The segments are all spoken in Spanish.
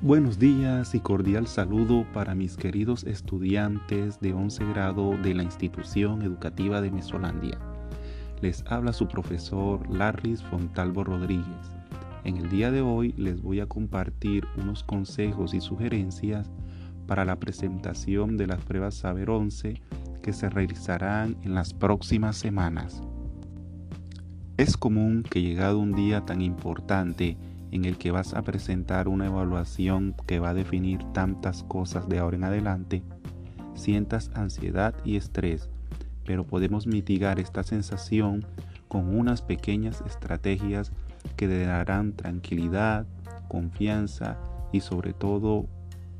Buenos días y cordial saludo para mis queridos estudiantes de 11 grado de la institución educativa de Mesolandia. Les habla su profesor Larris Fontalvo Rodríguez. En el día de hoy les voy a compartir unos consejos y sugerencias para la presentación de las pruebas Saber 11 que se realizarán en las próximas semanas. Es común que llegado un día tan importante en el que vas a presentar una evaluación que va a definir tantas cosas de ahora en adelante, sientas ansiedad y estrés, pero podemos mitigar esta sensación con unas pequeñas estrategias que te darán tranquilidad, confianza y sobre todo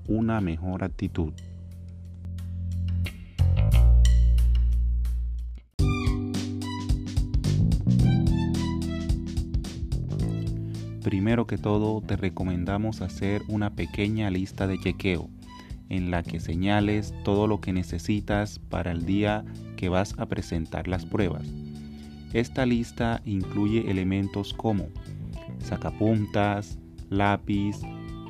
una mejor actitud. Primero que todo, te recomendamos hacer una pequeña lista de chequeo en la que señales todo lo que necesitas para el día que vas a presentar las pruebas. Esta lista incluye elementos como sacapuntas, lápiz,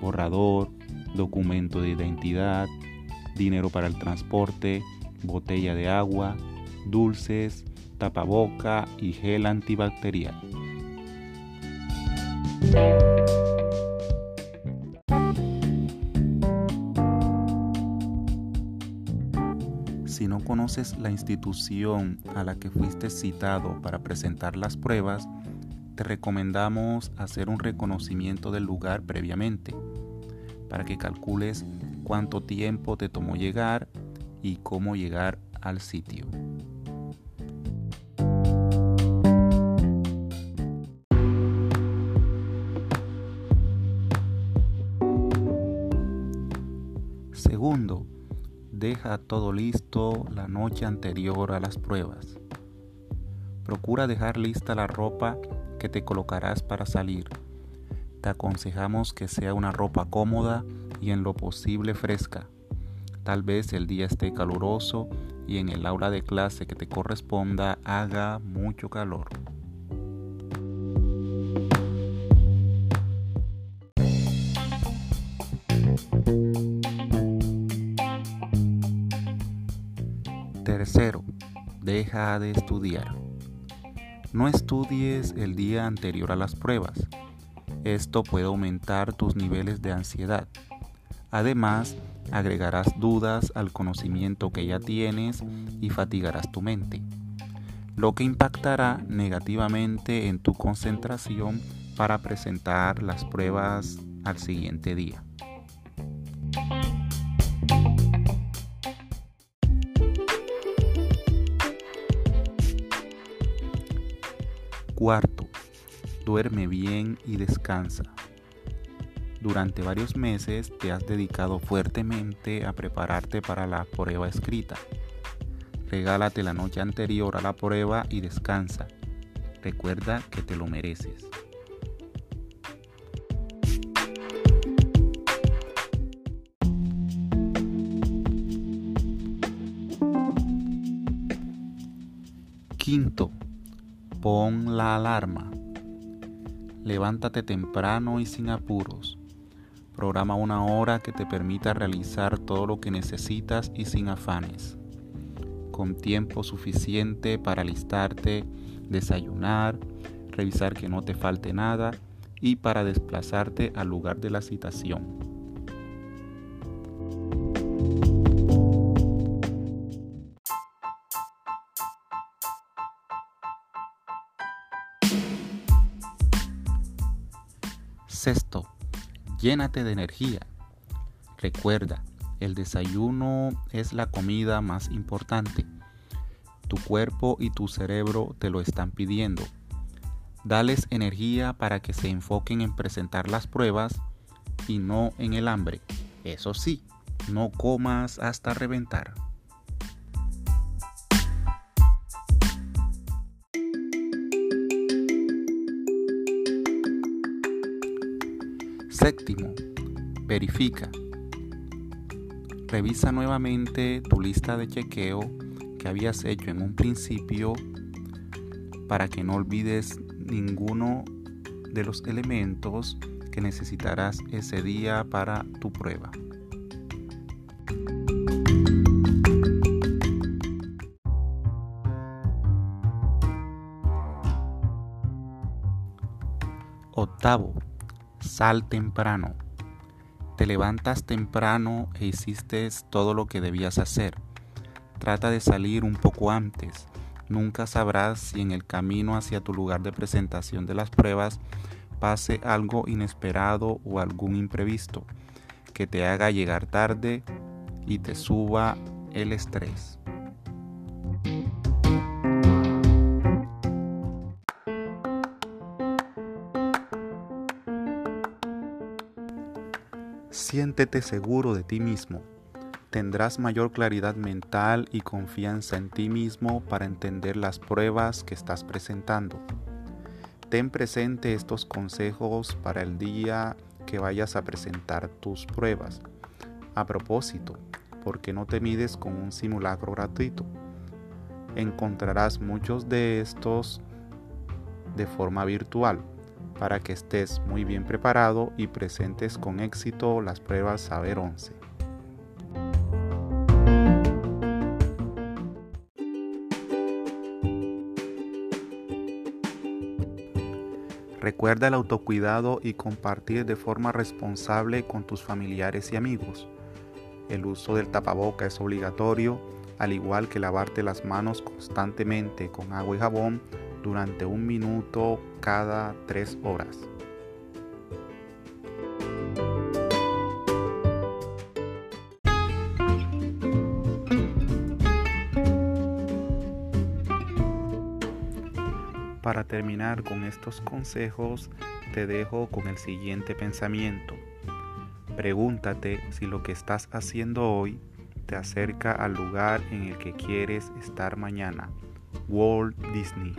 borrador, documento de identidad, dinero para el transporte, botella de agua, dulces, tapaboca y gel antibacterial. Si no conoces la institución a la que fuiste citado para presentar las pruebas, te recomendamos hacer un reconocimiento del lugar previamente, para que calcules cuánto tiempo te tomó llegar y cómo llegar al sitio. Segundo, deja todo listo la noche anterior a las pruebas. Procura dejar lista la ropa que te colocarás para salir. Te aconsejamos que sea una ropa cómoda y en lo posible fresca. Tal vez el día esté caluroso y en el aula de clase que te corresponda haga mucho calor. Tercero, deja de estudiar. No estudies el día anterior a las pruebas. Esto puede aumentar tus niveles de ansiedad. Además, agregarás dudas al conocimiento que ya tienes y fatigarás tu mente, lo que impactará negativamente en tu concentración para presentar las pruebas al siguiente día. Cuarto, duerme bien y descansa. Durante varios meses te has dedicado fuertemente a prepararte para la prueba escrita. Regálate la noche anterior a la prueba y descansa. Recuerda que te lo mereces. Quinto, Pon la alarma. Levántate temprano y sin apuros. Programa una hora que te permita realizar todo lo que necesitas y sin afanes. Con tiempo suficiente para alistarte, desayunar, revisar que no te falte nada y para desplazarte al lugar de la citación. Llénate de energía. Recuerda, el desayuno es la comida más importante. Tu cuerpo y tu cerebro te lo están pidiendo. Dales energía para que se enfoquen en presentar las pruebas y no en el hambre. Eso sí, no comas hasta reventar. Séptimo, verifica. Revisa nuevamente tu lista de chequeo que habías hecho en un principio para que no olvides ninguno de los elementos que necesitarás ese día para tu prueba. Octavo, sal temprano. Te levantas temprano e hiciste todo lo que debías hacer. Trata de salir un poco antes. Nunca sabrás si en el camino hacia tu lugar de presentación de las pruebas pase algo inesperado o algún imprevisto que te haga llegar tarde y te suba el estrés. Siéntete seguro de ti mismo. Tendrás mayor claridad mental y confianza en ti mismo para entender las pruebas que estás presentando. Ten presente estos consejos para el día que vayas a presentar tus pruebas. A propósito, ¿por qué no te mides con un simulacro gratuito? Encontrarás muchos de estos de forma virtual para que estés muy bien preparado y presentes con éxito las pruebas Saber 11. Recuerda el autocuidado y compartir de forma responsable con tus familiares y amigos. El uso del tapaboca es obligatorio, al igual que lavarte las manos constantemente con agua y jabón durante un minuto cada tres horas. Para terminar con estos consejos, te dejo con el siguiente pensamiento. Pregúntate si lo que estás haciendo hoy te acerca al lugar en el que quieres estar mañana. Walt Disney.